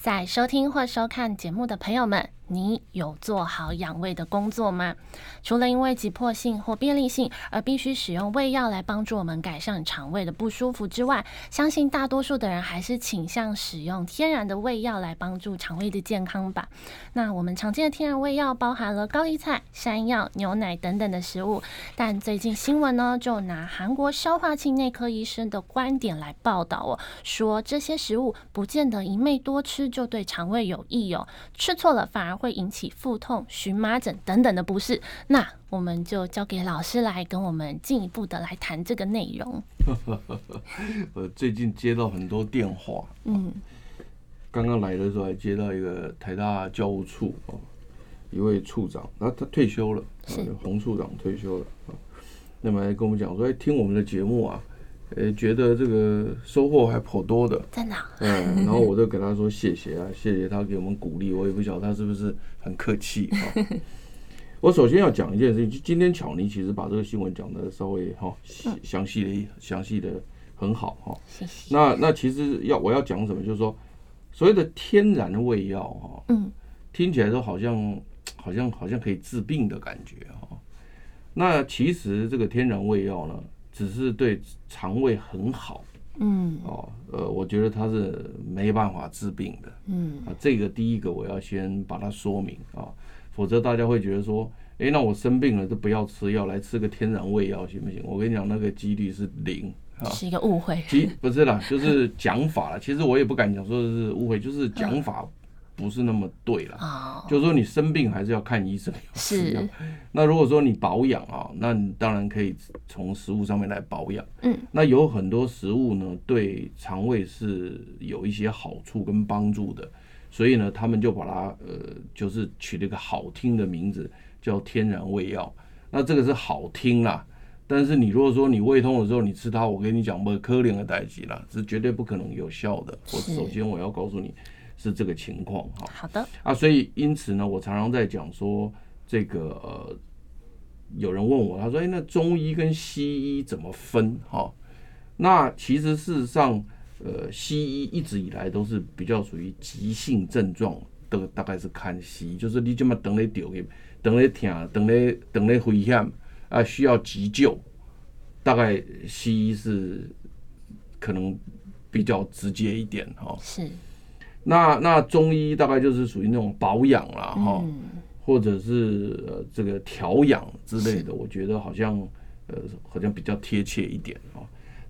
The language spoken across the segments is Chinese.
在收听或收看节目的朋友们，你有做好养胃的工作吗？除了因为急迫性或便利性而必须使用胃药来帮助我们改善肠胃的不舒服之外，相信大多数的人还是倾向使用天然的胃药来帮助肠胃的健康吧。那我们常见的天然胃药包含了高丽菜、山药、牛奶等等的食物，但最近新闻呢，就拿韩国消化器内科医生的观点来报道哦，说这些食物不见得一味多吃就对肠胃有益哦，吃错了反而会引起腹痛、荨麻疹等等的不适，那我们就交给老师来跟我们进一步的来谈这个内容。我最近接到很多电话，嗯，刚刚来的时候还接到一个台大教务处哦，一位处长，那他退休了，是洪处长退休了啊，那么还跟我们讲说，哎，听我们的节目啊。呃，觉得这个收获还颇多的，真的。嗯，然后我就给他说谢谢啊，谢谢他给我们鼓励。我也不晓得他是不是很客气啊。我首先要讲一件事情，今天巧妮其实把这个新闻讲的稍微哈详细的详细的很好哈。谢谢。那那其实要我要讲什么，就是说所谓的天然的胃药哈，嗯，听起来都好像好像好像可以治病的感觉哈。那其实这个天然胃药呢，只是对肠胃很好，嗯，哦，呃，我觉得它是没办法治病的，嗯，啊，这个第一个我要先把它说明啊，否则大家会觉得说，哎，那我生病了就不要吃药，来吃个天然胃药行不行？我跟你讲，那个几率是零，啊，是一个误会，其不是啦，就是讲法了，其实我也不敢讲说是误会，就是讲法。不是那么对了，oh, 就是说你生病还是要看医生。是，那如果说你保养啊，那你当然可以从食物上面来保养。嗯，那有很多食物呢，对肠胃是有一些好处跟帮助的，所以呢，他们就把它呃，就是取了一个好听的名字，叫天然胃药。那这个是好听啦，但是你如果说你胃痛的时候你吃它，我跟你讲，不可怜的代志啦，是绝对不可能有效的。我首先我要告诉你。是这个情况哈，好的啊，所以因此呢，我常常在讲说这个呃，有人问我，他说，哎，那中医跟西医怎么分哈？那其实事实上，呃，西医一直以来都是比较属于急性症状的，大概是看西医，就是你这么等你丢给，等你疼，等你等你危险啊，需要急救，大概西医是可能比较直接一点哈。是。那那中医大概就是属于那种保养啦，哈，或者是呃这个调养之类的，我觉得好像呃好像比较贴切一点啊。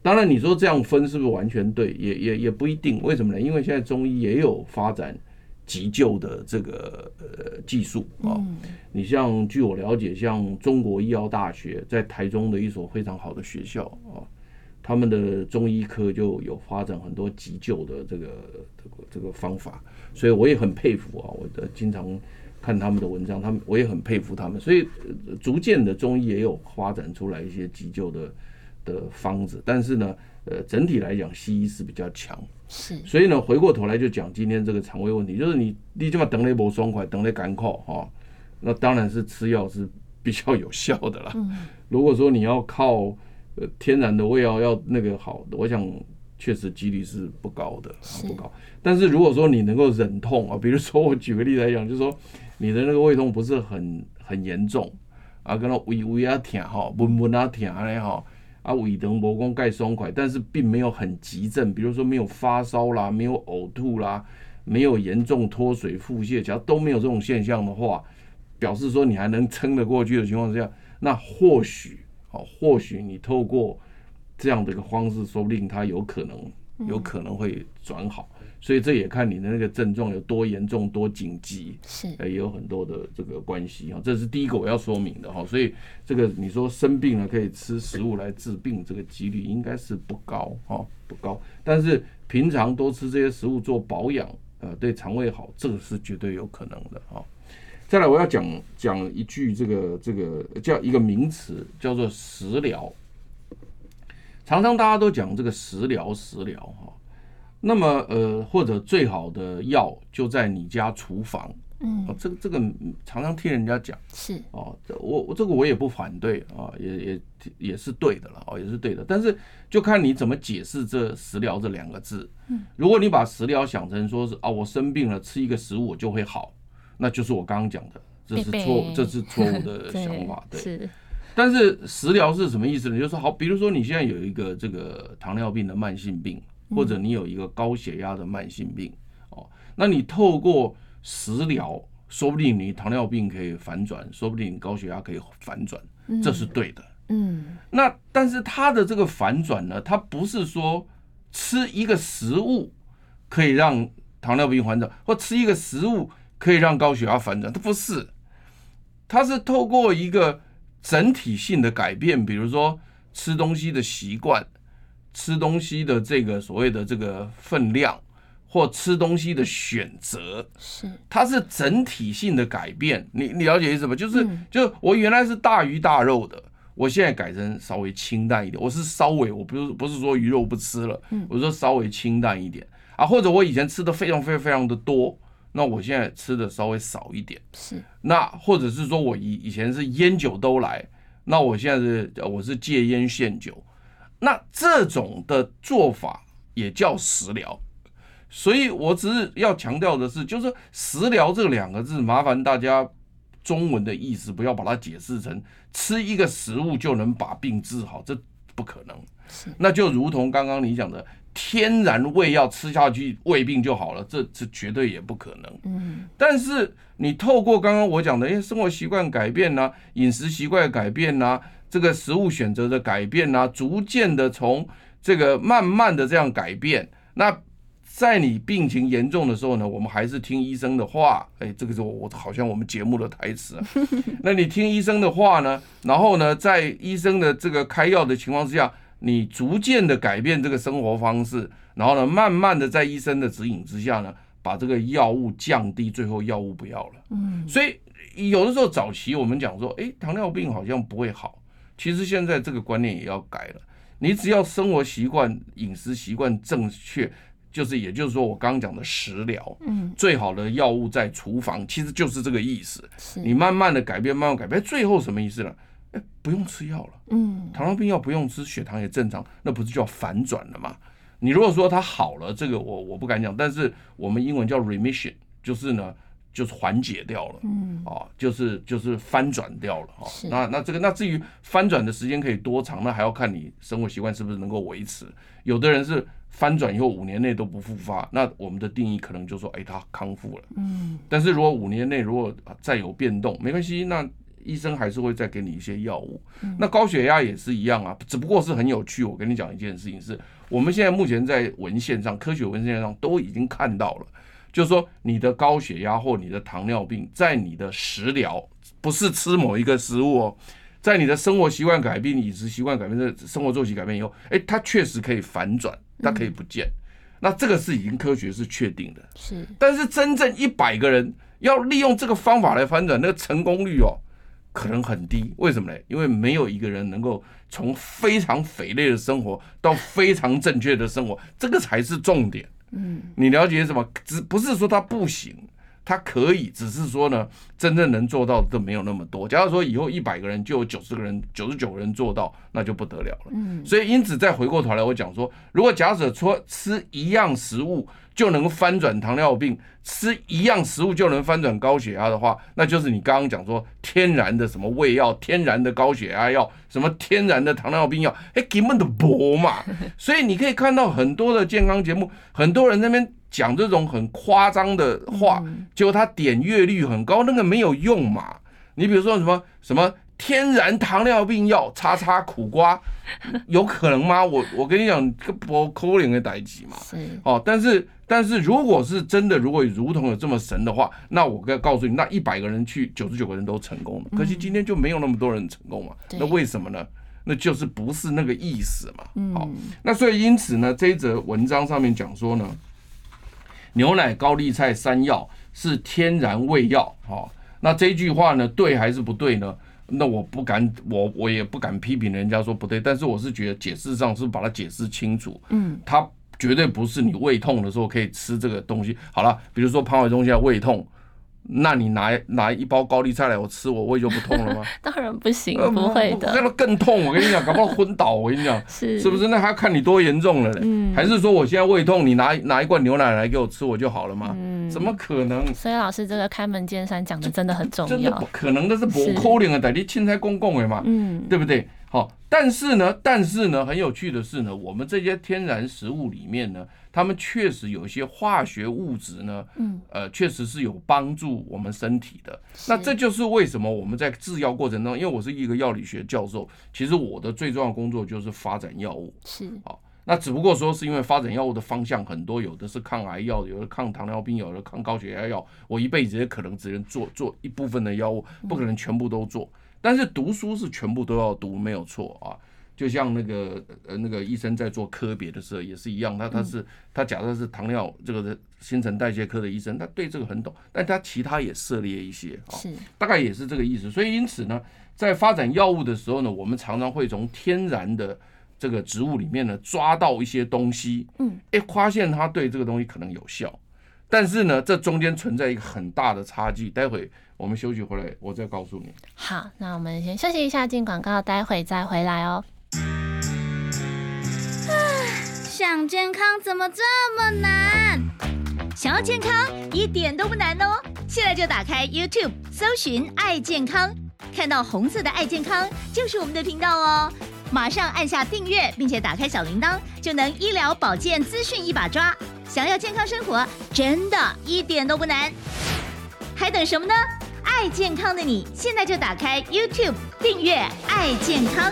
当然你说这样分是不是完全对？也也也不一定。为什么呢？因为现在中医也有发展急救的这个呃技术啊。你像据我了解，像中国医药大学在台中的一所非常好的学校啊。他们的中医科就有发展很多急救的这个这个这个方法，所以我也很佩服啊！我的经常看他们的文章，他们我也很佩服他们。所以逐渐的中医也有发展出来一些急救的的方子，但是呢，呃，整体来讲西医是比较强。是，所以呢，回过头来就讲今天这个肠胃问题，就是你你这么等了一波爽快，等了赶考哈，那当然是吃药是比较有效的啦。如果说你要靠天然的胃药要那个好的，我想确实几率是不高的，不高。但是如果说你能够忍痛啊，比如说我举个例子来讲，就是说你的那个胃痛不是很很严重啊，跟那胃胃啊疼哈，闷闷啊疼嘞哈，啊胃疼无讲盖松快，但是并没有很急症，比如说没有发烧啦，没有呕吐啦，没有严重脱水腹泻，只要都没有这种现象的话，表示说你还能撑得过去的情况之下，那或许。好，或许你透过这样的一个方式，说不定它有可能，有可能会转好。所以这也看你的那个症状有多严重、多紧急，是，也有很多的这个关系哈。这是第一个我要说明的哈。所以这个你说生病了可以吃食物来治病，这个几率应该是不高哈，不高。但是平常多吃这些食物做保养，呃对肠胃好，这个是绝对有可能的啊。再来，我要讲讲一句这个这个叫一个名词，叫做食疗。常常大家都讲这个食疗食疗哈，那么呃或者最好的药就在你家厨房。嗯，这个这个常常听人家讲是哦，我我这个我也不反对啊，也也也是对的了哦，也是对的。但是就看你怎么解释这食疗这两个字。嗯，如果你把食疗想成说是啊，我生病了吃一个食物我就会好，那就是我刚刚讲的，这是错，这是错误的 想法。对，是。但是食疗是什么意思呢？就是说好，比如说你现在有一个这个糖尿病的慢性病，或者你有一个高血压的慢性病哦，那你透过食疗，说不定你糖尿病可以反转，说不定你高血压可以反转，这是对的。嗯，那但是它的这个反转呢，它不是说吃一个食物可以让糖尿病反转，或吃一个食物可以让高血压反转，它不是，它是透过一个整体性的改变，比如说吃东西的习惯，吃东西的这个所谓的这个分量。或吃东西的选择是，它是整体性的改变。你你了解意思吗？就是就我原来是大鱼大肉的，我现在改成稍微清淡一点。我是稍微，我不是不是说鱼肉不吃了，我说稍微清淡一点啊。或者我以前吃的非常非常非常的多，那我现在吃的稍微少一点。是。那或者是说我以以前是烟酒都来，那我现在是我是戒烟限酒。那这种的做法也叫食疗。所以，我只是要强调的是，就是“食疗”这两个字，麻烦大家中文的意思不要把它解释成吃一个食物就能把病治好，这不可能。那就如同刚刚你讲的，天然胃药吃下去胃病就好了，这这绝对也不可能。嗯。但是你透过刚刚我讲的，哎，生活习惯改变呐，饮食习惯改变呐，这个食物选择的改变呐，逐渐的从这个慢慢的这样改变，那。在你病情严重的时候呢，我们还是听医生的话。哎，这个是我好像我们节目的台词啊。那你听医生的话呢，然后呢，在医生的这个开药的情况之下，你逐渐的改变这个生活方式，然后呢，慢慢的在医生的指引之下呢，把这个药物降低，最后药物不要了。嗯。所以有的时候早期我们讲说，哎，糖尿病好像不会好。其实现在这个观念也要改了。你只要生活习惯、饮食习惯正确。就是，也就是说，我刚刚讲的食疗，嗯，最好的药物在厨房，其实就是这个意思。你慢慢的改变，慢慢改变，最后什么意思呢？哎，不用吃药了，嗯，糖尿病药不用吃，血糖也正常，那不是叫反转了吗？你如果说它好了，这个我我不敢讲，但是我们英文叫 remission，就是呢，就是缓解掉了，嗯，啊，就是就是翻转掉了，哈，那那这个那至于翻转的时间可以多长，那还要看你生活习惯是不是能够维持，有的人是。翻转以后五年内都不复发，那我们的定义可能就说，哎，他康复了。嗯，但是如果五年内如果再有变动，没关系，那医生还是会再给你一些药物。那高血压也是一样啊，只不过是很有趣。我跟你讲一件事情是，我们现在目前在文献上，科学文献上都已经看到了，就是说你的高血压或你的糖尿病，在你的食疗，不是吃某一个食物哦。在你的生活习惯改变、饮食习惯改变、这生活作息改变以后，哎，它确实可以反转，它可以不见。那这个是已经科学是确定的。是。但是真正一百个人要利用这个方法来反转，那个成功率哦，可能很低。为什么呢？因为没有一个人能够从非常肥类的生活到非常正确的生活，这个才是重点。嗯。你了解什么？只不是说他不行。他可以，只是说呢，真正能做到的都没有那么多。假如说以后一百个人就有九十个人、九十九个人做到，那就不得了了。嗯，所以因此再回过头来，我讲说，如果假设说吃一样食物就能翻转糖尿病，吃一样食物就能翻转高血压的话，那就是你刚刚讲说天然的什么胃药、天然的高血压药、什么天然的糖尿病药，哎，根本都薄嘛。所以你可以看到很多的健康节目，很多人那边。讲这种很夸张的话，结果他点阅率很高，那个没有用嘛？你比如说什么什么天然糖尿病药，叉叉苦瓜，有可能吗？我我跟你讲，这个不可能的代级嘛。哦，但是但是如果是真的，如果如同有这么神的话，那我该告诉你，那一百个人去，九十九个人都成功了。可惜今天就没有那么多人成功嘛？那为什么呢？那就是不是那个意思嘛？好，那所以因此呢，这一则文章上面讲说呢。牛奶、高丽菜、山药是天然胃药。好，那这句话呢，对还是不对呢？那我不敢，我我也不敢批评人家说不对，但是我是觉得解释上是把它解释清楚。嗯，它绝对不是你胃痛的时候可以吃这个东西。好了，比如说潘伟忠现在胃痛。那你拿拿一包高丽菜来我吃，我胃就不痛了吗？当然不行，不会的，那更痛。我跟你讲，搞不好昏倒。我跟你讲，是是不是？那还要看你多严重了嘞。嗯，还是说我现在胃痛，你拿拿一罐牛奶来给我吃，我就好了吗？嗯，怎么可能？所以老师这个开门见山讲的真的很重要。真的不可能，那是不可能的，你青菜公共的嘛，嗯，对不对？好，但是呢，但是呢，很有趣的是呢，我们这些天然食物里面呢，它们确实有一些化学物质呢，嗯，呃，确实是有帮助我们身体的。那这就是为什么我们在制药过程当中，因为我是一个药理学教授，其实我的最重要工作就是发展药物。是，好，那只不过说是因为发展药物的方向很多，有的是抗癌药，有的抗糖尿病，有的抗高血压药。我一辈子也可能只能做做一部分的药物，不可能全部都做。但是读书是全部都要读，没有错啊。就像那个呃那个医生在做科别的时候也是一样，他他是他假设是糖尿这个新陈代谢科的医生，他对这个很懂，但他其他也涉猎一些啊，大概也是这个意思。所以因此呢，在发展药物的时候呢，我们常常会从天然的这个植物里面呢抓到一些东西，嗯，哎，发现它对这个东西可能有效。但是呢，这中间存在一个很大的差距。待会我们休息回来，我再告诉你。好，那我们先休息一下，进广告，待会再回来哦。想健康怎么这么难？想要健康一点都不难哦！现在就打开 YouTube，搜寻“爱健康”，看到红色的“爱健康”就是我们的频道哦。马上按下订阅，并且打开小铃铛，就能医疗保健资讯一把抓。想要健康生活，真的一点都不难，还等什么呢？爱健康的你，现在就打开 YouTube 订阅“爱健康”。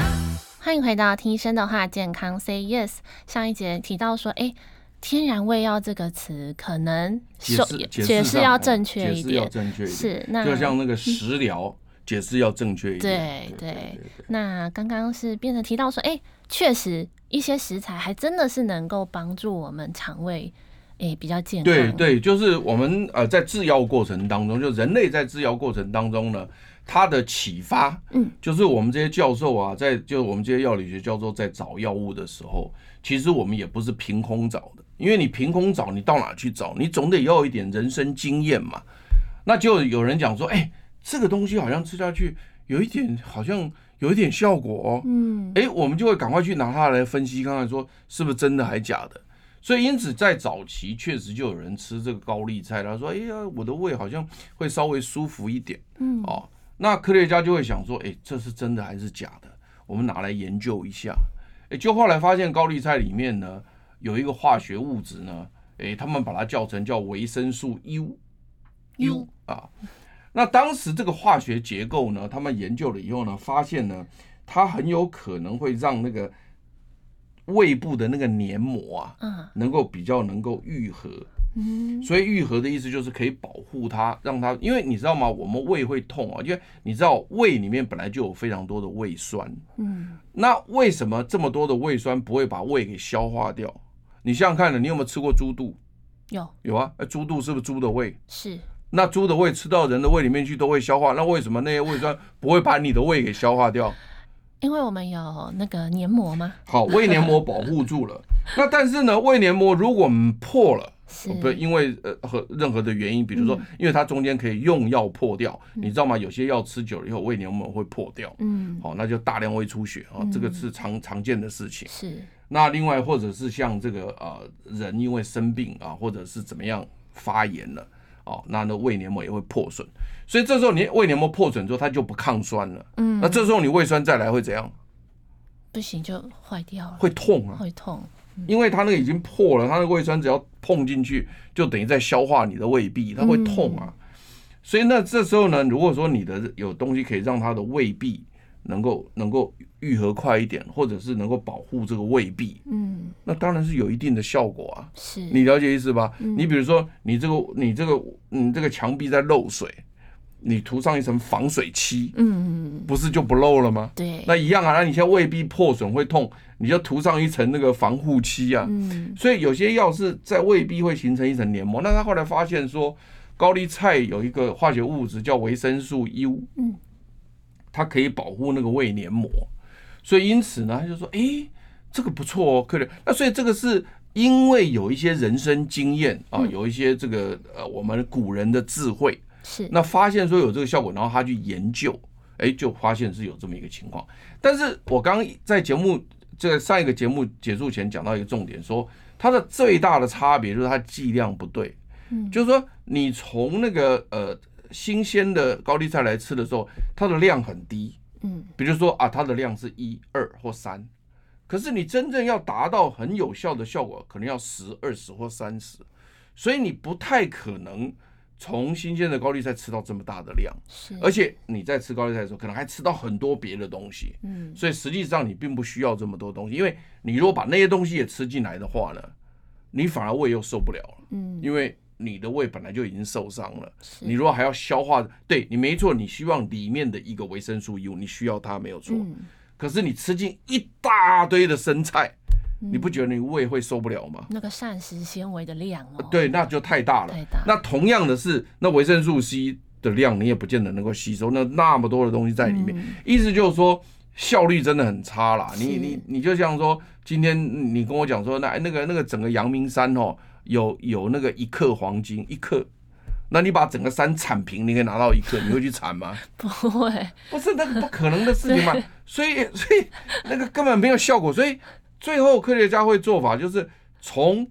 欢迎回到听医生的话，健康 Say Yes。上一节提到说，哎，天然胃药这个词可能解释解释要正确一点，要正确一点。是，那就像那个食疗、嗯、解释要正确一点。对对，对，对，对。那刚刚是变成提到说，哎，确实一些食材还真的是能够帮助我们肠胃。诶，比较健康。对对，就是我们呃，在制药过程当中，就人类在制药过程当中呢，它的启发，嗯，就是我们这些教授啊，在就我们这些药理学教授在找药物的时候，其实我们也不是凭空找的，因为你凭空找，你到哪去找？你总得要一点人生经验嘛。那就有人讲说，哎，这个东西好像吃下去有一点，好像有一点效果哦，嗯，哎，我们就会赶快去拿它来分析，看看说是不是真的还假的。所以，因此在早期确实就有人吃这个高丽菜，他说：“哎呀，我的胃好像会稍微舒服一点。”嗯，哦，那科学家就会想说：“哎，这是真的还是假的？我们拿来研究一下。”哎，就后来发现高丽菜里面呢有一个化学物质呢，哎，他们把它叫成叫维生素 U，U 啊。那当时这个化学结构呢，他们研究了以后呢，发现呢，它很有可能会让那个。胃部的那个黏膜啊，嗯，能够比较能够愈合，嗯，所以愈合的意思就是可以保护它，让它，因为你知道吗？我们胃会痛啊，因为你知道胃里面本来就有非常多的胃酸，嗯，那为什么这么多的胃酸不会把胃给消化掉？你想想看呢，你有没有吃过猪肚？有，有啊，哎，猪肚是不是猪的胃？是，那猪的胃吃到人的胃里面去都会消化，那为什么那些胃酸不会把你的胃给消化掉？因为我们有那个黏膜吗？好，胃黏膜保护住了。那但是呢，胃黏膜如果破了，不因为呃和任何的原因，比如说因为它中间可以用药破掉，嗯，你知道吗？有些药吃久了以后，胃黏膜会破掉。嗯，好，那就大量胃出血啊，这个是常常见的事情。是。那另外或者是像这个呃人因为生病啊，或者是怎么样发炎了。哦，那那胃黏膜也会破损，所以这时候你胃黏膜破损之后，它就不抗酸了。嗯，那这时候你胃酸再来会怎样？不行，就坏掉了。会痛啊，会痛，因为它那个已经破了，它那个胃酸只要碰进去，就等于在消化你的胃壁，它会痛啊。所以那这时候呢，如果说你的有东西可以让它的胃壁能够能够。愈合快一点，或者是能够保护这个胃壁，嗯，那当然是有一定的效果啊。是，你了解意思吧？嗯，你比如说，你这个你这个你这个墙壁在漏水，你涂上一层防水漆，嗯，不是就不漏了吗？对，那一样啊，那你现在未必破损会痛，你就涂上一层那个防护漆啊。嗯，所以有些药是在未必会形成一层黏膜。那他后来发现说，高丽菜有一个化学物质叫维生素 U，嗯，它可以保护那个胃黏膜。所以因此呢，他就说，哎、欸，这个不错哦，可能。那所以这个是因为有一些人生经验啊，有一些这个呃我们古人的智慧。是，那发现说有这个效果，然后他去研究，哎，就发现是有这么一个情况。但是我刚刚在节目这个上一个节目结束前讲到一个重点，说它的最大的差别就是它剂量不对。嗯，就是说你从那个呃新鲜的高丽菜来吃的时候，它的量很低。嗯，比如说啊，它的量是一二或三，可是你真正要达到很有效的效果，可能要十、二十或三十，所以你不太可能。从新鲜的高丽菜吃到这么大的量，而且你在吃高丽菜的时候，可能还吃到很多别的东西，嗯，所以实际上你并不需要这么多东西，因为你如果把那些东西也吃进来的话呢，你反而胃又受不了了，嗯，因为你的胃本来就已经受伤了，你如果还要消化，对你没错，你希望里面的一个维生素 U，你需要它没有错，可是你吃进一大堆的生菜。你不觉得你胃会受不了吗？那个膳食纤维的量哦，对，那就太大了。太大。那同样的是，那维生素 C 的量你也不见得能够吸收。那那么多的东西在里面，意思就是说效率真的很差啦。你你你就像说，今天你跟我讲说，那那个那个整个阳明山哦，有有那个一克黄金一克，那你把整个山铲平，你可以拿到一克，你会去铲吗？不会，不是那个不可能的事情嘛。所以所以那个根本没有效果，所以。最后，科学家会做法就是从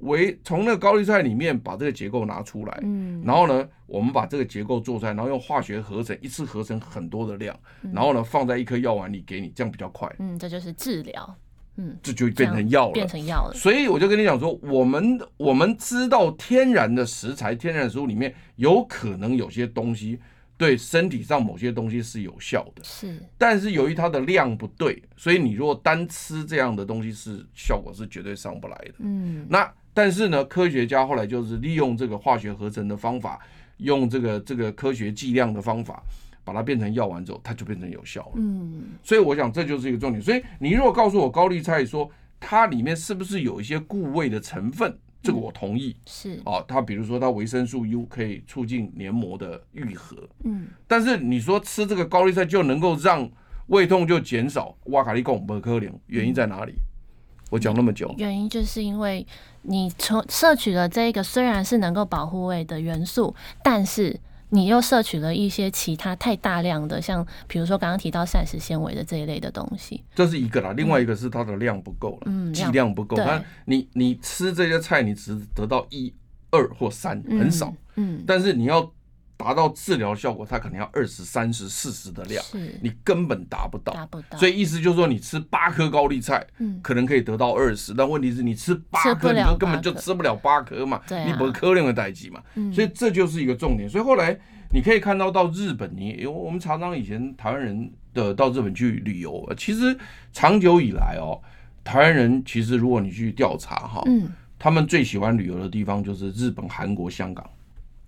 维从那个高丽菜里面把这个结构拿出来，嗯，然后呢，我们把这个结构做出来，然后用化学合成，一次合成很多的量，然后呢，放在一颗药丸里给你，这样比较快。嗯，这就是治疗，嗯，这就变成药了，变成药了。所以我就跟你讲说，我们我们知道天然的食材、天然的食物里面有可能有些东西。对身体上某些东西是有效的，是，但是由于它的量不对，所以你如果单吃这样的东西，是效果是绝对上不来的。嗯，那但是呢，科学家后来就是利用这个化学合成的方法，用这个这个科学计量的方法，把它变成药丸之后，它就变成有效了。嗯，所以我想这就是一个重点。所以你如果告诉我高丽菜说它里面是不是有一些固胃的成分？这个我同意，是哦，它比如说它维生素 U 可以促进黏膜的愈合，嗯，但是你说吃这个高丽菜就能够让胃痛就减少，哇卡利贡不可能，原因在哪里？我讲那么久，原因就是因为你从摄取了这个虽然是能够保护胃的元素，但是。你又摄取了一些其他太大量的，像比如说刚刚提到膳食纤维的这一类的东西，这是一个啦。另外一个是它的量不够了，嗯，剂量不够。它你你吃这些菜，你只得到一、二或三，很少。嗯，但是你要达到治疗效果，它可能要二十、三十、四十的量，你根本达不到。达不到。所以意思就是说，你吃八颗高丽菜，嗯，可能可以得到二十，但问题是你吃八颗，你根本就吃不了八颗嘛，你不颗量的代际嘛。所以这就是一个重点。所以后来你可以看到，到日本，你因为我们常常以前台湾人的到日本去旅游，其实长久以来哦，台湾人其实如果你去调查哈，嗯，他们最喜欢旅游的地方就是日本、韩国、香港，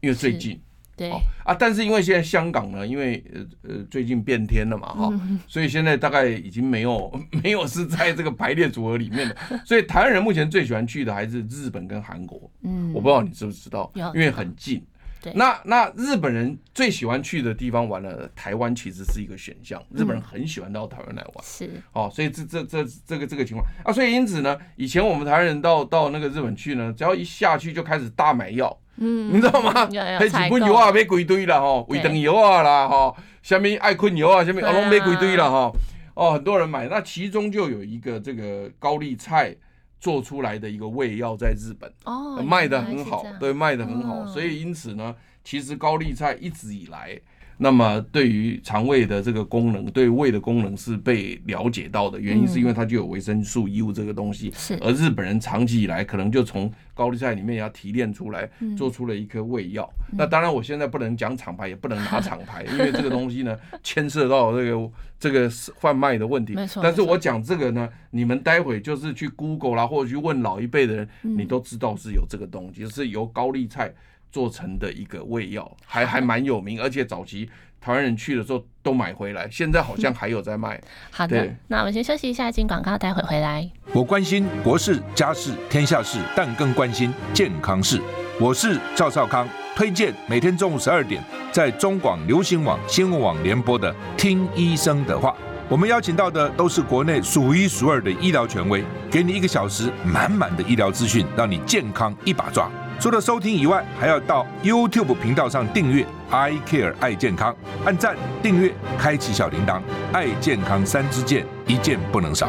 因为最近。对啊，但是因为现在香港呢，因为呃呃最近变天了嘛哈，所以现在大概已经没有 没有是在这个排列组合里面的，所以台湾人目前最喜欢去的还是日本跟韩国。嗯，我不知道你知不知道，因为很近。对，那那日本人最喜欢去的地方玩了，台湾其实是一个选项。日本人很喜欢到台湾来玩，是哦，所以这这这这个这个情况啊，所以因此呢，以前我们台湾人到到那个日本去呢，只要一下去就开始大买药。嗯，你知道吗？还几罐药啊，买几堆啦吼，胃肠药啊啦吼，什么爱困药啊，下面啊拢买几堆啦吼。哦，很多人买，那其中就有一个这个高丽菜做出来的一个胃药，在日本哦卖的很好，对，卖的很好。所以因此呢，其实高丽菜一直以来。那么对于肠胃的这个功能，对胃的功能是被了解到的原因，是因为它就有维生素 U 这个东西。是。而日本人长期以来可能就从高丽菜里面要提炼出来，做出了一颗胃药。那当然，我现在不能讲厂牌，也不能拿厂牌，因为这个东西呢牵涉到这个这个贩卖的问题。没错。但是我讲这个呢，你们待会就是去 Google 啦，或者去问老一辈的人，你都知道是有这个东西，是由高丽菜。做成的一个胃药，还还蛮有名，而且早期台湾人去的时候都买回来，现在好像还有在卖。好的，那我们先休息一下，进广告，待会回来。我关心国事、家事、天下事，但更关心健康事。我是赵少康，推荐每天中午十二点在中广流行网、新闻网联播的《听医生的话》。我们邀请到的都是国内数一数二的医疗权威，给你一个小时满满的医疗资讯，让你健康一把抓。除了收听以外，还要到 YouTube 频道上订阅 “I Care 爱健康”，按赞、订阅、开启小铃铛，爱健康三支箭，一件不能少。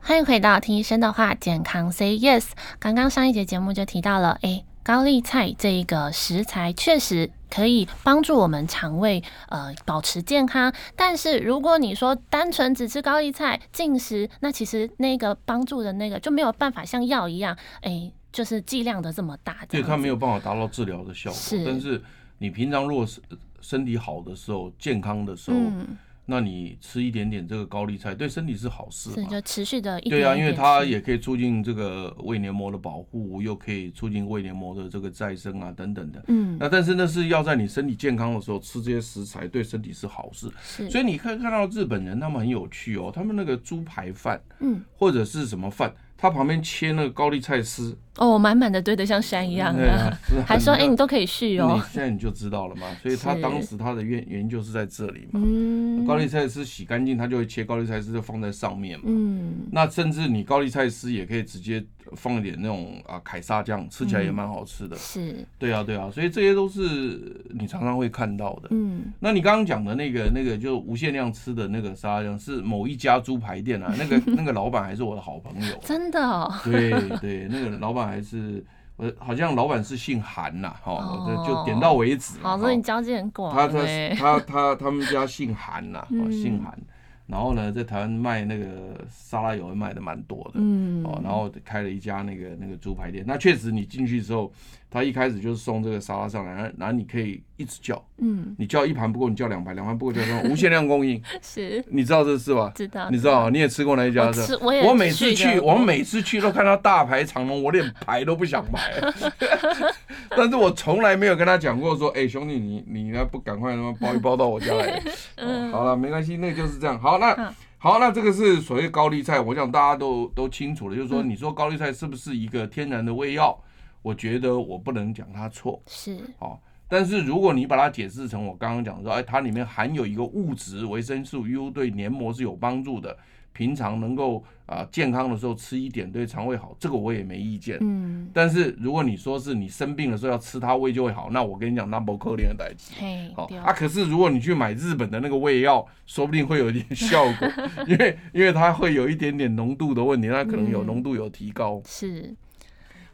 欢迎回到听医生的话，健康 Say Yes。刚刚上一节节目就提到了，哎。高丽菜这一个食材确实可以帮助我们肠胃呃保持健康，但是如果你说单纯只吃高丽菜进食，那其实那个帮助的那个就没有办法像药一样，哎、就是剂量的这么大，对，它没有办法达到治疗的效果。是，但是你平常如果是身体好的时候，健康的时候。嗯那你吃一点点这个高丽菜，对身体是好事嘛？是，就持续的一点点。对啊，因为它也可以促进这个胃黏膜的保护，又可以促进胃黏膜的这个再生啊，等等的。嗯。那但是那是要在你身体健康的时候吃这些食材，对身体是好事。是。所以你可以看到日本人他们很有趣哦，他们那个猪排饭，嗯，或者是什么饭。他旁边切那个高丽菜丝哦，满满的堆得像山一样的，啊、还说哎、欸，你都可以续哦。你现在你就知道了嘛，所以他当时他的原原因就是在这里嘛。嗯，高丽菜丝洗干净，他就会切高丽菜丝就放在上面嘛。嗯，那甚至你高丽菜丝也可以直接放一点那种啊凯撒酱，吃起来也蛮好吃的。是，对啊对啊，所以这些都是你常常会看到的。嗯，那你刚刚讲的那个那个就无限量吃的那个沙拉酱，是某一家猪排店啊，那个 那个老板还是我的好朋友。真的哦，对对，那个老板还是我，好像老板是姓韩呐，哈，就点到为止。好，所以你交际很广。他他他他他们家姓韩呐，姓韩。然后呢，在台湾卖那个沙拉油卖的蛮多的，嗯，哦，然后开了一家那个那个猪排店。那确实，你进去之后，他一开始就是送这个沙拉上来，然后然后你可以一直叫，嗯，你叫一盘不够，你叫两盘，两盘不够叫两盘，无限量供应。是，你知道这是吧？知道，你知道，你也吃过那一家是？我我每次去，我每次去都看到大排长龙，我连排都不想排。但是我从来没有跟他讲过说，哎，兄弟，你你呢不赶快他妈包一包到我家来？嗯，好了，没关系，那就是这样。好，那好，那这个是所谓高丽菜，我想大家都都清楚了，就是说，你说高丽菜是不是一个天然的胃药？我觉得我不能讲它错，是哦。但是如果你把它解释成我刚刚讲的说，哎，它里面含有一个物质维生素 U，对黏膜是有帮助的。平常能够啊、呃、健康的时候吃一点对肠胃好，这个我也没意见。嗯，但是如果你说是你生病的时候要吃它胃就会好，那我跟你讲那不可怜的代志。嘿，好啊。可是如果你去买日本的那个胃药，说不定会有一点 效果，因为因为它会有一点点浓度的问题，它可能有浓度有提高。嗯、是。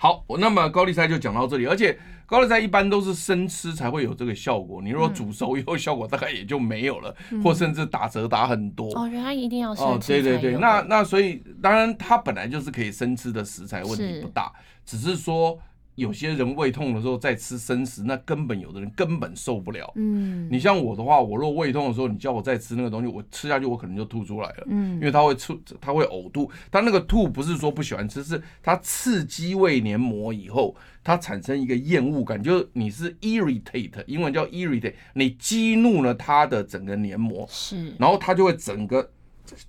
好，那么高丽菜就讲到这里，而且高丽菜一般都是生吃才会有这个效果，你如果煮熟以后，效果大概也就没有了，嗯、或甚至打折打很多。哦，原来一定要生吃。哦，对对对，那那所以当然它本来就是可以生吃的食材，问题不大，只是说。有些人胃痛的时候再吃生食，那根本有的人根本受不了。嗯，你像我的话，我若胃痛的时候，你叫我再吃那个东西，我吃下去我可能就吐出来了。嗯，因为它会出，它会呕吐。它那个吐不是说不喜欢吃，是它刺激胃黏膜以后，它产生一个厌恶感，就是你是 irritate，英文叫 irritate，你激怒了它的整个黏膜，是，然后它就会整个。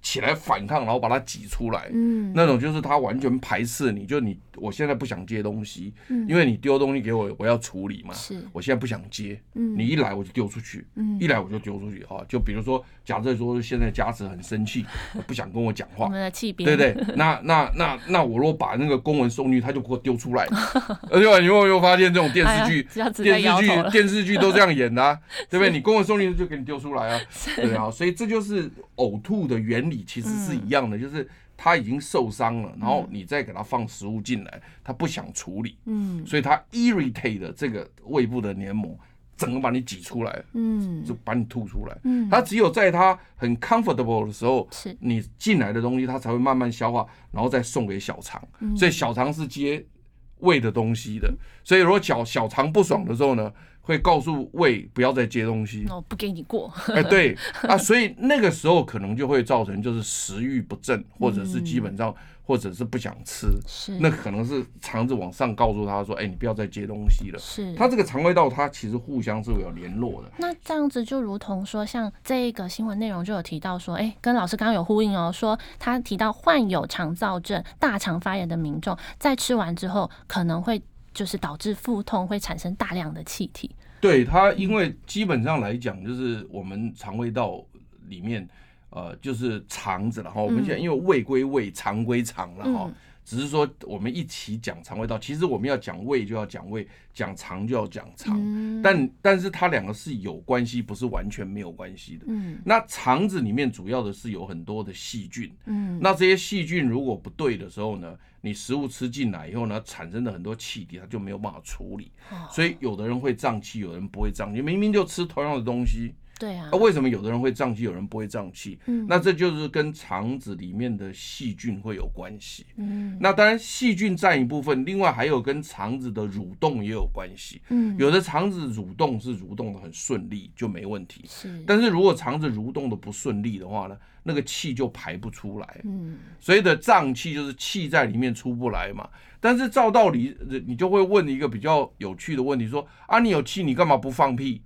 起来反抗，然后把它挤出来，嗯，那种就是他完全排斥你，就你我现在不想接东西，嗯，因为你丢东西给我，我要处理嘛，是，我现在不想接，嗯，你一来我就丢出去，嗯，一来我就丢出去啊，就比如说，假设说现在家慈很生气，不想跟我讲话，对对，那那那那我如果把那个公文送去，他就给我丢出来，而且你有没有发现这种电视剧，电视剧电视剧都这样演的，啊，对不对？你公文送去就给你丢出来啊，对啊，所以这就是呕吐的原原理其实是一样的，就是他已经受伤了，然后你再给他放食物进来，他不想处理，嗯，所以他 irritate 的这个胃部的黏膜，整个把你挤出来，嗯，就把你吐出来，嗯，他只有在他很 comfortable 的时候，是。你进来的东西，他才会慢慢消化，然后再送给小肠，所以小肠是接胃的东西的，所以如果小小肠不爽的时候呢，会告诉胃不要再接东西，我不给你过。哎，对啊，所以那个时候可能就会造成就是食欲不振，或者是基本上或者是不想吃，是那可能是肠子往上告诉他说，哎，你不要再接东西了。是，他这个肠胃道它其实互相是有联络的。那这样子就如同说，像这一个新闻内容就有提到说，哎，跟老师刚刚有呼应哦，说他提到患有肠燥症、大肠发炎的民众，在吃完之后可能会。就是导致腹痛，会产生大量的气体。对它，因为基本上来讲，就是我们肠胃道里面，呃，就是肠子了哈。我们现在因为胃归胃，肠归肠了哈。只是说我们一起讲肠胃道，其实我们要讲胃就要讲胃，讲肠就要讲肠。但但是它两个是有关系，不是完全没有关系的。嗯。那肠子里面主要的是有很多的细菌。嗯。那这些细菌如果不对的时候呢，你食物吃进来以后呢，产生的很多气体，它就没有办法处理。所以有的人会胀气，有人不会胀气。明明就吃同样的东西。对啊，那为什么有的人会胀气，有人不会胀气？嗯，那这就是跟肠子里面的细菌会有关系。嗯，那当然细菌占一部分，另外还有跟肠子的蠕动也有关系。嗯，有的肠子蠕动是蠕动的很顺利，就没问题。是，但是如果肠子蠕动的不顺利的话呢，那个气就排不出来。嗯，所以的胀气就是气在里面出不来嘛。但是照道理，你就会问一个比较有趣的问题，说啊，你有气，你干嘛不放屁？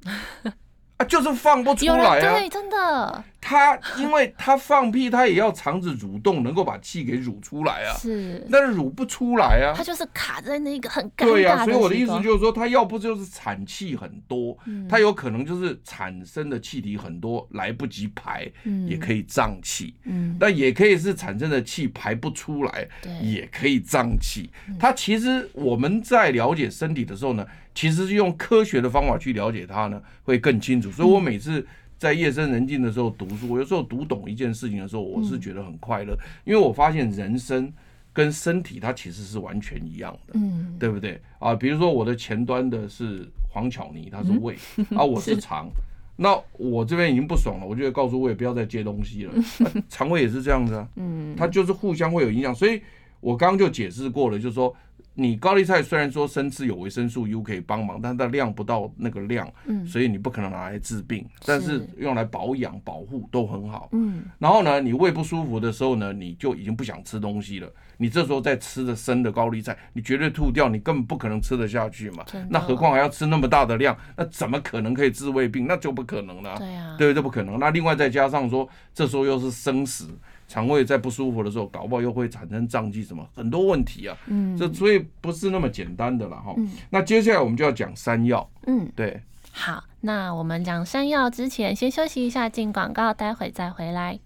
啊，就是放不出来啊！对，真的。他因为他放屁，他也要肠子蠕动，能够把气给蠕出来啊。是，但是蠕不出来啊。他就是卡在那个很尴尬的。对呀，所以我的意思就是说，他要不就是产气很多，他有可能就是产生的气体很多，来不及排，也可以胀气。嗯，那也可以是产生的气排不出来，也可以胀气。他其实我们在了解身体的时候呢，其实是用科学的方法去了解它呢，会更清楚。所以我每次。在夜深人静的时候读书，我有时候读懂一件事情的时候，我是觉得很快乐，因为我发现人生跟身体它其实是完全一样的，嗯，对不对啊？比如说我的前端的是黄巧妮，它是胃 啊，我是肠，那我这边已经不爽了，我就会告诉胃不要再接东西了。肠胃也是这样子啊，嗯，它就是互相会有影响，所以我刚刚就解释过了，就是说。你高丽菜虽然说生吃有维生素 U 可以帮忙，但它的量不到那个量，嗯，所以你不可能拿来治病，但是用来保养保护都很好，嗯。然后呢，你胃不舒服的时候呢，你就已经不想吃东西了，你这时候再吃的生的高丽菜，你绝对吐掉，你根本不可能吃得下去嘛。那何况还要吃那么大的量，那怎么可能可以治胃病？那就不可能了。对啊，对，这不可能。那另外再加上说，这时候又是生食。肠胃在不舒服的时候，搞不好又会产生胀气，什么很多问题啊。嗯，这所以不是那么简单的了哈。嗯，那接下来我们就要讲山药。嗯，对。好，那我们讲山药之前，先休息一下，进广告，待会再回来。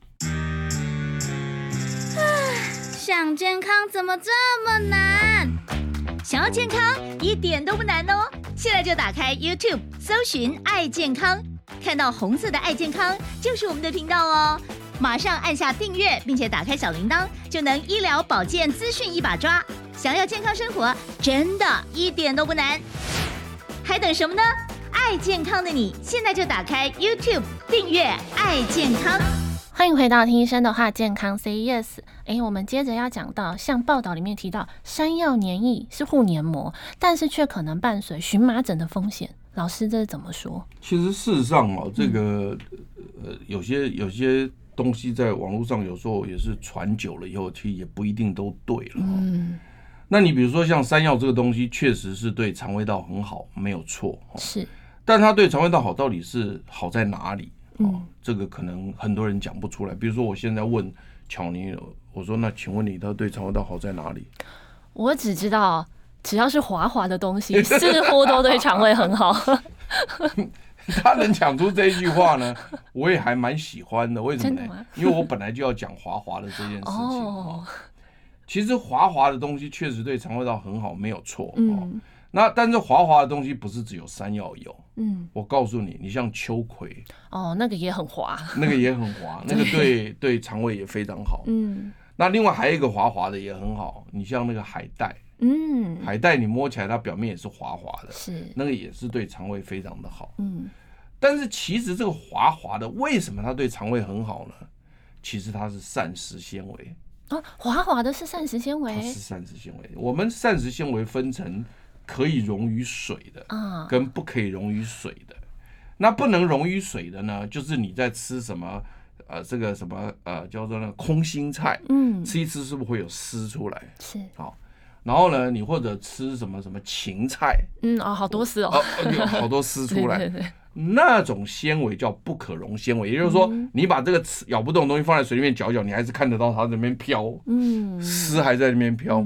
想健康怎么这么难？想要健康一点都不难哦！现在就打开 YouTube，搜寻“爱健康”，看到红色的“爱健康”就是我们的频道哦。马上按下订阅，并且打开小铃铛，就能医疗保健资讯一把抓。想要健康生活，真的一点都不难，还等什么呢？爱健康的你，现在就打开 YouTube 订阅“爱健康”。欢迎回到听医生的话，健康 Say Yes。哎，我们接着要讲到，像报道里面提到，山药黏液是护黏膜，但是却可能伴随荨麻疹的风险。老师，这是怎么说？其实事实上哦，这个呃，有些有些。东西在网络上有时候也是传久了以后，其实也不一定都对了。嗯，那你比如说像山药这个东西，确实是对肠胃道很好，没有错。是，但它对肠胃道好，到底是好在哪里？哦，这个可能很多人讲不出来。比如说，我现在问巧妮，我说：“那请问你，它对肠胃道好在哪里？”我只知道，只要是滑滑的东西，似乎都对肠胃很好。他能讲出这一句话呢，我也还蛮喜欢的。为什么呢？因为我本来就要讲滑滑的这件事情。哦，其实滑滑的东西确实对肠胃道很好，没有错。嗯，那但是滑滑的东西不是只有山药有。嗯，我告诉你，你像秋葵，哦，那个也很滑，那个也很滑，那个对对肠胃也非常好。嗯，那另外还有一个滑滑的也很好，你像那个海带。嗯，海带你摸起来它表面也是滑滑的，是那个也是对肠胃非常的好。嗯，但是其实这个滑滑的为什么它对肠胃很好呢？其实它是膳食纤维。哦，滑滑的是膳食纤维，它是膳食纤维。我们膳食纤维分成可以溶于水的，啊，跟不可以溶于水的。那不能溶于水的呢，就是你在吃什么呃这个什么呃叫做那个空心菜，嗯，吃一吃是不是会有丝出来？是，好，然后呢，你或者吃什么什么芹菜，嗯哦，好多丝哦，哦，有好多丝出来。对对对。那种纤维叫不可溶纤维，也就是说，你把这个吃咬不动的东西放在水里面搅一搅，你还是看得到它在那边飘，嗯，丝还在那边飘。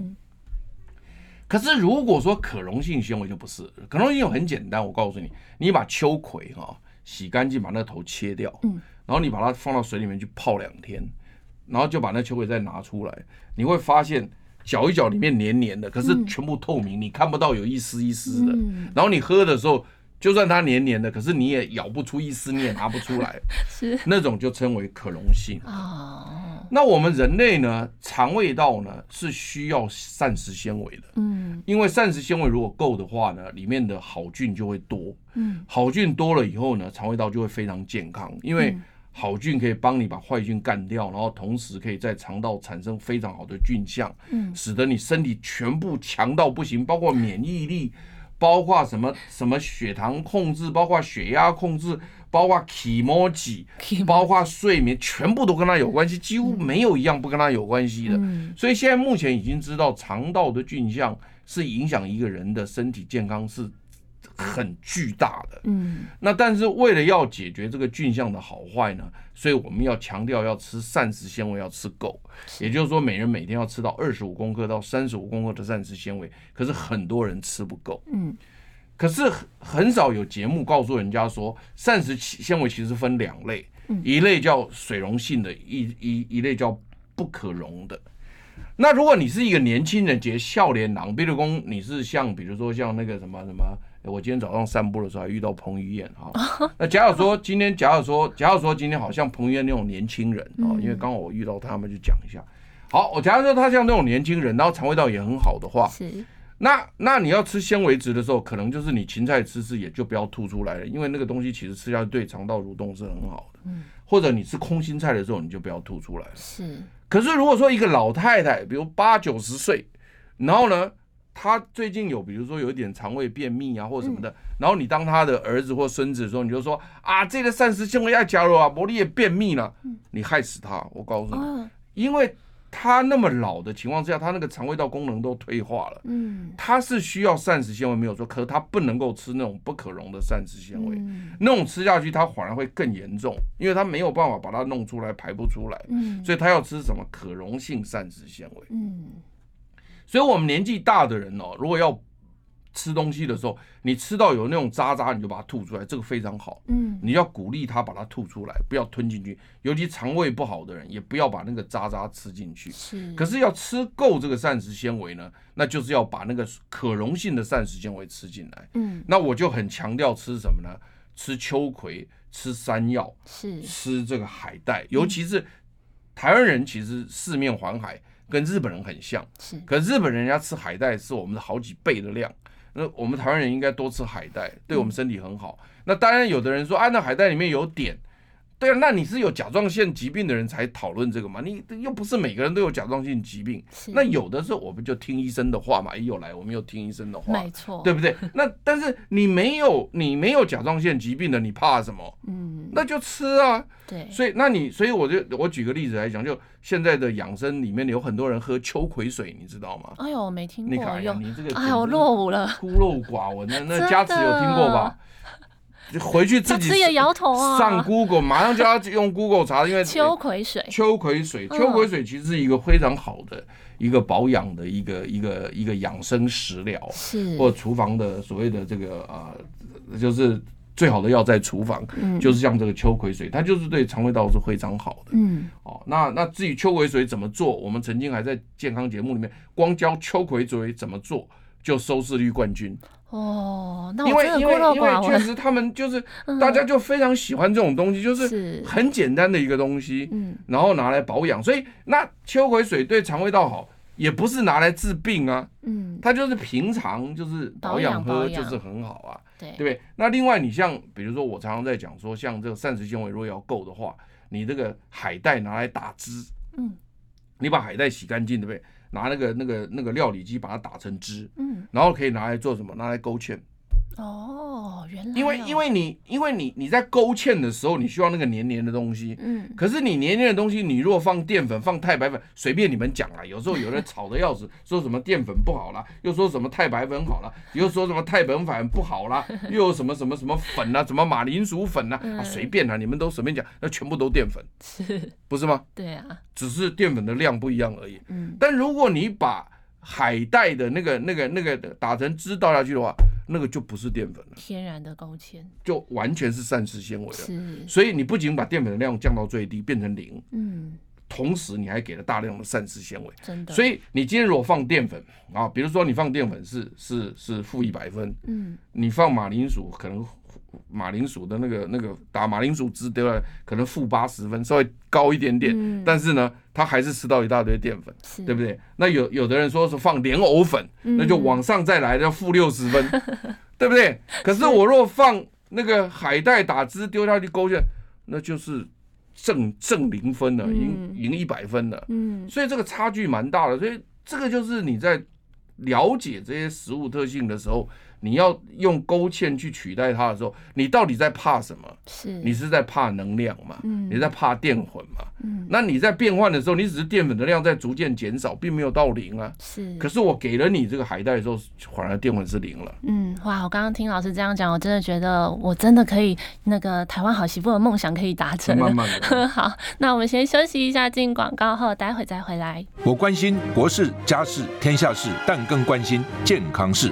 可是如果说可溶性纤维就不是，可溶性纤维很简单，我告诉你，你把秋葵哈洗干净，把那个头切掉，嗯，然后你把它放到水里面去泡两天，然后就把那秋葵再拿出来，你会发现搅一搅里面黏黏的，可是全部透明，你看不到有一丝一丝的，然后你喝的时候。就算它黏黏的，可是你也咬不出一丝，你也拿不出来，是。那种就称为可溶性。哦，那我们人类呢，肠胃道呢是需要膳食纤维的，嗯。因为膳食纤维如果够的话呢，里面的好菌就会多，嗯，好菌多了以后呢，肠胃道就会非常健康，因为好菌可以帮你把坏菌干掉，然后同时可以在肠道产生非常好的菌相，嗯，使得你身体全部强到不行，包括免疫力。包括什么什么血糖控制，包括血压控制，包括起摩吉，包括睡眠，全部都跟它有关系，几乎没有一样不跟它有关系的。所以现在目前已经知道，肠道的菌相是影响一个人的身体健康是很巨大的。嗯，那但是为了要解决这个菌相的好坏呢，所以我们要强调要吃膳食纤维要吃够，也就是说每人每天要吃到二十五公克到三十五公克的膳食纤维。可是很多人吃不够，嗯，可是很少有节目告诉人家说膳食纤维其实分两类，一类叫水溶性的，一一一类叫不可溶的。那如果你是一个年轻人，结笑脸囊，比如说你是像比如说像那个什么什么。我今天早上散步的时候还遇到彭于晏哈，那假如说今天，假如说，假如说今天好像彭于晏那种年轻人啊，因为刚好我遇到他们，就讲一下。好，我假如说他像那种年轻人，然后肠胃道也很好的话，是。那那你要吃纤维质的时候，可能就是你芹菜吃吃也就不要吐出来了，因为那个东西其实吃下去对肠道蠕动是很好的。或者你吃空心菜的时候，你就不要吐出来了。是。可是如果说一个老太太，比如八九十岁，然后呢？他最近有，比如说有一点肠胃便秘啊，或者什么的，然后你当他的儿子或孙子的时候，你就说啊，这个膳食纤维要加入啊，不然你也便秘了，你害死他，我告诉你，因为他那么老的情况之下，他那个肠胃道功能都退化了，嗯，他是需要膳食纤维没有错，可是他不能够吃那种不可溶的膳食纤维，那种吃下去他反而会更严重，因为他没有办法把它弄出来，排不出来，嗯，所以他要吃什么？可溶性膳食纤维，嗯。所以，我们年纪大的人哦，如果要吃东西的时候，你吃到有那种渣渣，你就把它吐出来，这个非常好。嗯，你要鼓励他把它吐出来，不要吞进去。尤其肠胃不好的人，也不要把那个渣渣吃进去。是。可是要吃够这个膳食纤维呢，那就是要把那个可溶性的膳食纤维吃进来。嗯。那我就很强调吃什么呢？吃秋葵，吃山药，是吃这个海带，尤其是台湾人，其实四面环海。跟日本人很像，是，可日本人家吃海带是我们的好几倍的量，那我们台湾人应该多吃海带，对我们身体很好。那当然，有的人说，啊，那海带里面有碘。对啊，那你是有甲状腺疾病的人才讨论这个嘛？你又不是每个人都有甲状腺疾病，那有的时候我们就听医生的话嘛。哎，又来，我们又听医生的话，没错，对不对？那但是你没有你没有甲状腺疾病的，你怕什么？嗯，那就吃啊。对，所以那你所以我就我举个例子来讲，就现在的养生里面有很多人喝秋葵水，你知道吗？哎呦，我没听过。你看呀，你这个哎呦落伍了，孤陋寡闻。那那家慈有听过吧？回去自己上 Google，马上就要用 Google 查，因为 秋葵水，秋葵水，秋葵水其实是一个非常好的一个保养的一个一个一个养生食疗，是。或厨房的所谓的这个呃，就是最好的药在厨房，就是像这个秋葵水，它就是对肠胃道是非常好的。嗯，哦，那那至于秋葵水怎么做，我们曾经还在健康节目里面光教秋葵水怎么做，就收视率冠军。哦，那因为因为因为确实 他们就是大家就非常喜欢这种东西，就是很简单的一个东西，嗯，然后拿来保养，所以那秋葵水对肠胃道好，也不是拿来治病啊，嗯，它就是平常就是保养喝就是很好啊，对对不对？那另外你像比如说我常常在讲说，像这个膳食纤维如果要够的话，你这个海带拿来打汁，嗯，你把海带洗干净对不对？拿那个那个那个料理机把它打成汁，嗯，然后可以拿来做什么？拿来勾芡。哦，原来哦因为因为你因为你你在勾芡的时候，你需要那个黏黏的东西。嗯，可是你黏黏的东西，你如果放淀粉、放太白粉，随便你们讲啦。有时候有人吵得要死，说什么淀粉不好啦，又说什么太白粉好了，又说什么太白粉不好啦，又有什么什么什么粉啊，什么马铃薯粉啊，啊随便啦，你们都随便讲，那全部都淀粉，是，不是吗？对啊，只是淀粉的量不一样而已。嗯，但如果你把海带的那个、那个、那个打成汁倒下去的话，那个就不是淀粉了，天然的高纤。就完全是膳食纤维了。是，所以你不仅把淀粉的量降到最低，变成零，嗯，同时你还给了大量的膳食纤维。真的，所以你今天如果放淀粉啊，比如说你放淀粉是是是负一百分，嗯，你放马铃薯可能马铃薯的那个那个打马铃薯汁丢了，可能负八十分，稍微高一点点，嗯但是呢，他还是吃到一大堆淀粉，对不对？那有有的人说是放莲藕粉，嗯那就往上再来要负六十分，对不对？可是我若放那个海带打汁丢下去勾芡，那就是正正零分了，赢嗯赢一百分了。嗯，所以这个差距蛮大的，所以这个就是你在了解这些食物特性的时候，你要用勾芡去取代它的时候，你到底在怕什么？是，你是在怕能量嘛？嗯你在怕淀粉嘛？嗯，那你在变换的时候，你只是淀粉的量在逐渐减少，并没有到零啊。是，可是我给了你这个海带的时候，反而淀粉是零了。嗯，哇！我刚刚听老师这样讲，我真的觉得我真的可以那个台湾好媳妇的梦想可以达成了。慢慢的，好，那我们先休息一下，进广告后，待会再回来。我关心国事、家事、天下事，但更关心健康事。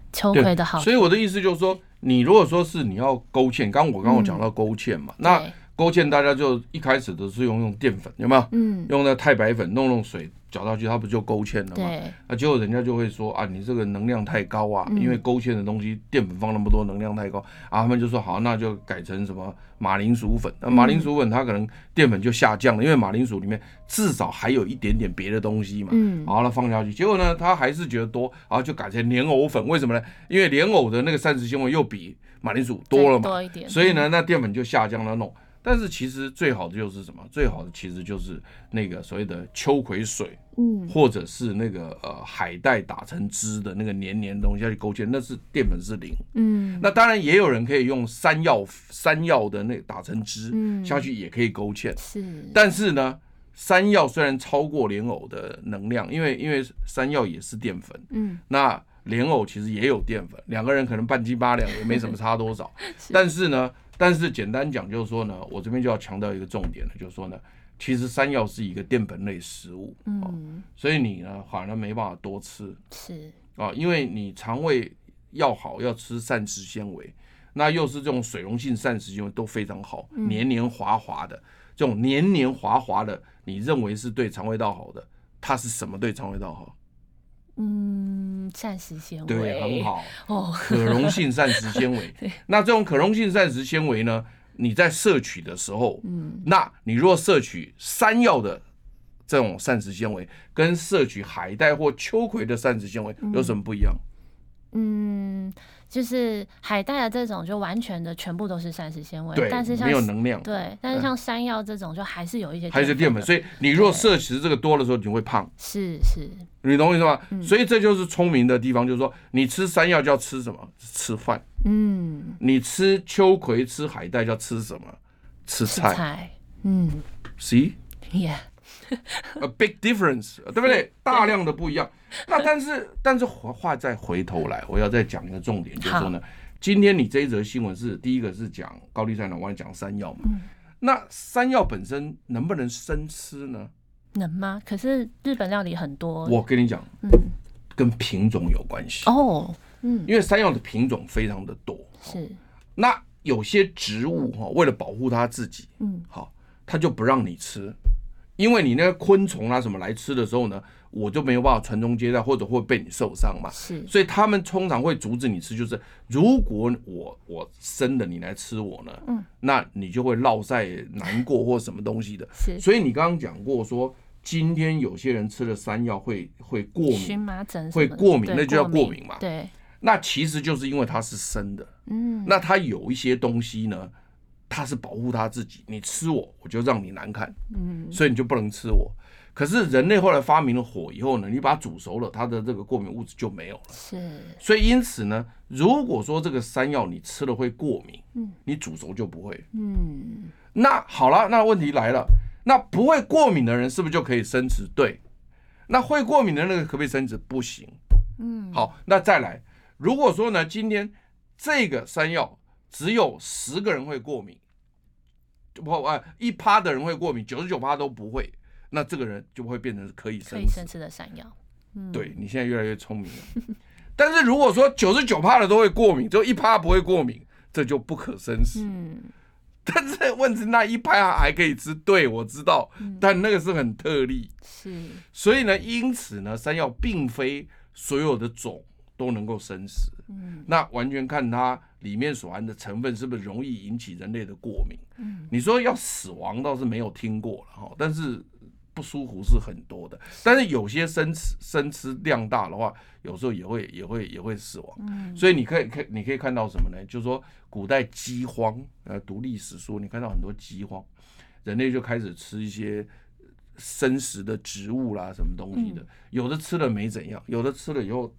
秋葵的好，所以我的意思就是说，你如果说是你要勾芡，刚刚我刚我讲到勾芡嘛，那勾芡大家就一开始都是用用淀粉，有没有？嗯，用那太白粉弄弄水搅下去，它不就勾芡了吗？对，那结果人家就会说啊，你这个能量太高啊，嗯因为勾芡的东西淀粉放那么多，能量太高啊，他们就说好，那就改成什么马铃薯粉。那马铃薯粉它可能淀粉就下降了，因为马铃薯里面至少还有一点点别的东西嘛。嗯，好了，放下去，结果呢，他还是觉得多，然后就改成莲藕粉。为什么呢？因为莲藕的那个膳食纤维又比马铃薯多了嘛，多一点，所以呢，那淀粉就下降了弄。但是其实最好的就是什么？最好的其实就是那个所谓的秋葵水，嗯，或者是那个呃海带打成汁的那个黏黏的东西下去勾芡，那是淀粉是零。嗯，那当然也有人可以用山药山药的那打成汁嗯。下去也可以勾芡，是，但是呢，山药虽然超过莲藕的能量，因为因为山药也是淀粉，嗯，那莲藕其实也有淀粉，两个人可能半斤八两也没什么差多少。但是呢，但是简单讲就是说呢，我这边就要强调一个重点了，就是说呢，其实山药是一个淀粉类食物，哦，嗯，所以你呢反而没办法多吃。是，啊，因为你肠胃要好，要吃膳食纤维，那又是这种水溶性膳食纤维都非常好，黏黏滑滑的，这种黏黏滑滑的，你认为是对肠胃道好的，它是什么对肠胃道好？嗯，膳食纤维，对，很好。哦，可溶性膳食纤维。那这种可溶性膳食纤维呢，你在摄取的时候，嗯，那你若摄取山药的这种膳食纤维，跟摄取海带或秋葵的膳食纤维有什么不一样？嗯，就是海带的这种就完全的全部都是膳食纤维，对但是，像没有能量，对，但是像山药这种就还是有一些还是淀粉。所以你若摄食这个多的时候，你会胖，是是，你懂我意思吗？嗯所以这就是聪明的地方，就是说你吃山药就要吃什么？吃饭。嗯，你吃秋葵、吃海带就要吃什么？吃是菜。菜，嗯 See？，yeah，A big difference，对不对？大量的不一样。那但是但是话话再回头来，我要再讲一个重点，就是说呢，今天你这一则新闻是第一个是讲高丽菜脑，我要讲山药嘛。那山药本身能不能生吃呢？能吗？可是日本料理很多，我跟你讲，嗯，跟品种有关系。哦，嗯，因为山药的品种非常的多。是，那有些植物哈，为了保护它自己，嗯，好，它就不让你吃，因为你那个昆虫啊什么来吃的时候呢，我就没有办法传宗接代，或者会被你受伤嘛。是，所以他们通常会阻止你吃，就是如果我我生的你来吃我呢，嗯，那你就会落在难过或什么东西的。是，所以你刚刚讲过说，今天有些人吃了山药会会过敏，荨麻疹会过敏，那就叫过敏嘛。对，那其实就是因为它是生的，嗯，那它有一些东西呢，它是保护他自己，你吃我，我就让你难看，嗯，所以你就不能吃我。可是人类后来发明了火以后呢，你把它煮熟了，它的这个过敏物质就没有了。是，所以因此呢，如果说这个山药你吃了会过敏，嗯，你煮熟就不会。嗯，那好了，那问题来了，那不会过敏的人是不是就可以生吃？对，那会过敏的那个可不可以生吃？不行。嗯，好，那再来，如果说呢，今天这个山药只有十个人会过敏，不啊一趴的人会过敏，九十九趴都不会。那这个人就会变成可以生吃，可以生吃的山药。嗯，对，你现在越来越聪明了。但是如果说九十九趴的都会过敏，就一趴不会过敏，这就不可生食。嗯，但是问题那一趴还可以吃，对，我知道，但那个是很特例。是，所以呢，因此呢，山药并非所有的种都能够生食。嗯，那完全看它里面所含的成分是不是容易引起人类的过敏。嗯，你说要死亡倒是没有听过了哈，但是。不舒服是很多的，但是有些生吃生吃量大的话，有时候也会也会也会死亡。嗯，所以你可以看你可以看到什么呢？就是说古代饥荒，呃，读历史书，你看到很多饥荒，人类就开始吃一些生食的植物啦，什么东西的。有的吃了没怎样，有的吃了以后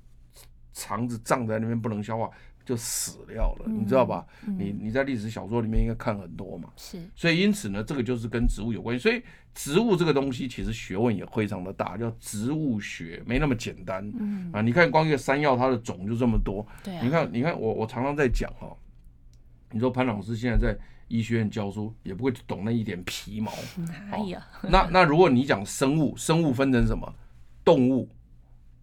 肠子胀在那边不能消化。就死掉了，你知道吧？你你在历史小说里面应该看很多嘛。是，所以因此呢，这个就是跟植物有关系。所以植物这个东西其实学问也非常的大，叫植物学，没那么简单。嗯啊，你看光一个山药，它的种就这么多。对、啊，你看，你看我我常常在讲哦，你说潘老师现在在医学院教书，也不会懂那一点皮毛。哪有？那那如果你讲生物，生物分成什么？动物、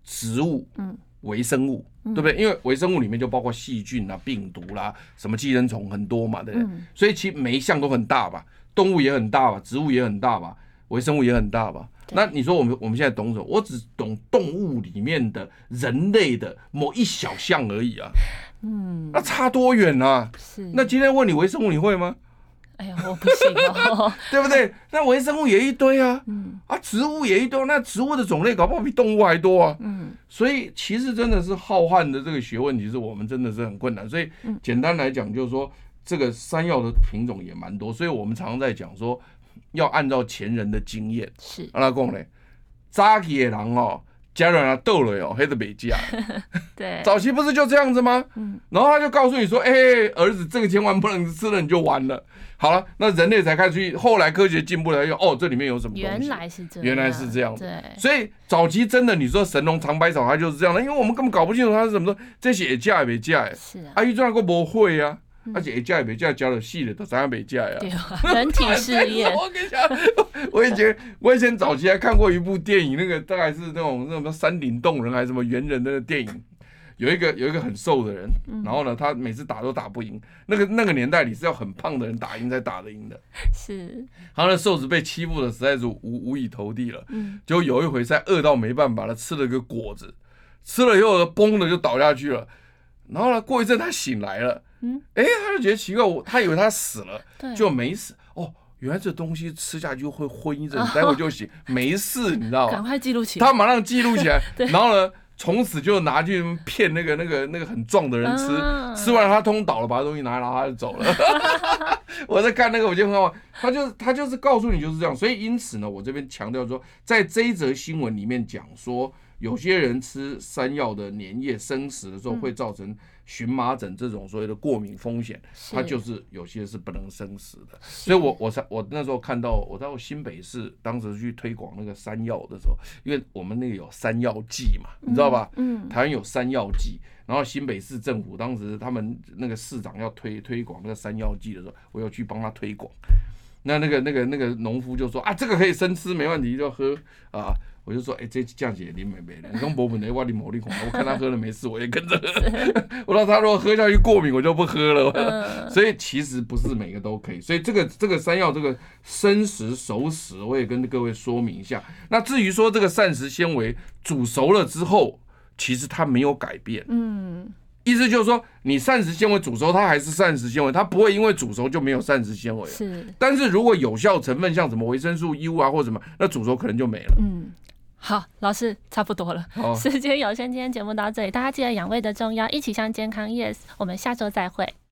植物。嗯。微生物，对不对？因为微生物里面就包括细菌啊、病毒啦、啊，什么寄生虫很多嘛，对不对？所以其实每一项都很大吧，动物也很大吧，植物也很大吧，微生物也很大吧。那你说我们我们现在懂什么？我只懂动物里面的人类的某一小项而已啊。嗯，那差多远啊？是。那今天问你微生物，你会吗？哎呀，我不行哦，对不对？那微生物也一堆啊，嗯，啊，植物也一堆，那植物的种类搞不好比动物还多啊，嗯，所以其实真的是浩瀚的这个学问，其实我们真的是很困难。所以简单来讲，就是说这个山药的品种也蛮多，所以我们常常在讲说要按照前人的经验，是，阿拉贡嘞，早期的人哦，家人啊斗了哟，黑的北家，对，早期不是就这样子吗？嗯，然后他就告诉你说，哎，儿子，这个千万不能吃了，你就完了。好了，那人类才开始去，后来科学进步了，又哦，这里面有什么东西？原来是这样，原来是这样。对，所以早期真的，你说神农尝百草，它就是这样的，因为我们根本搞不清楚它是什么说，这些也加也没加哎。是啊。阿姨这个不会啊，而且一加也没加，加了细的都啥样没加呀？对啊。人体试验。我跟你讲，我以前我以前早期还看过一部电影，那个大概是那种那什么山顶洞人还是什么猿人的电影。有一个有一个很瘦的人，然后呢，他每次打都打不赢。那个那个年代里是要很胖的人打赢才打得赢的。是，他那瘦子被欺负的实在是无无以投地了。嗯，就有一回在饿到没办法了，吃了个果子，吃了以后崩的就倒下去了。然后呢，过一阵他醒来了，嗯，哎，他就觉得奇怪，我他以为他死了，就没死。哦，原来这东西吃下去会昏一阵，待会就醒，没事，你知道吗？赶快记录起来。他马上记录起来，然后呢？从此就拿去骗那个那个那个很壮的人吃，吃完了他通倒了，把东西拿来，然后他就走了。我在看那个，我就很好，他就他就是告诉你就是这样，所以因此呢，我这边强调说，在这一则新闻里面讲说，有些人吃山药的粘液生食的时候会造成。荨麻疹这种所谓的过敏风险，它就是有些是不能生食的。所以我我才我那时候看到，我到新北市当时去推广那个山药的时候，因为我们那个有山药季嘛，你知道吧？嗯，台湾有山药季，然后新北市政府当时他们那个市长要推推广那个山药季的时候，我要去帮他推广。那那个那个那个农夫就说啊，这个可以生吃，没问题，就喝啊。我就说，哎、欸，这这样子也林美美的，你跟伯本的，哇你某力恐，我看他喝了没事，我也跟着喝。我说他如果喝下去过敏，我就不喝了。嗯、所以其实不是每个都可以。所以这个这个山药这个生食熟食，我也跟各位说明一下。那至于说这个膳食纤维煮熟了之后，其实它没有改变。嗯，意思就是说，你膳食纤维煮熟，它还是膳食纤维，它不会因为煮熟就没有膳食纤维。是。但是如果有效成分像什么维生素 U 啊或什么，那煮熟可能就没了。嗯。好，老师差不多了，哦、时间有限，今天节目到这里，大家记得养胃的重要，一起向健康，yes，我们下周再会。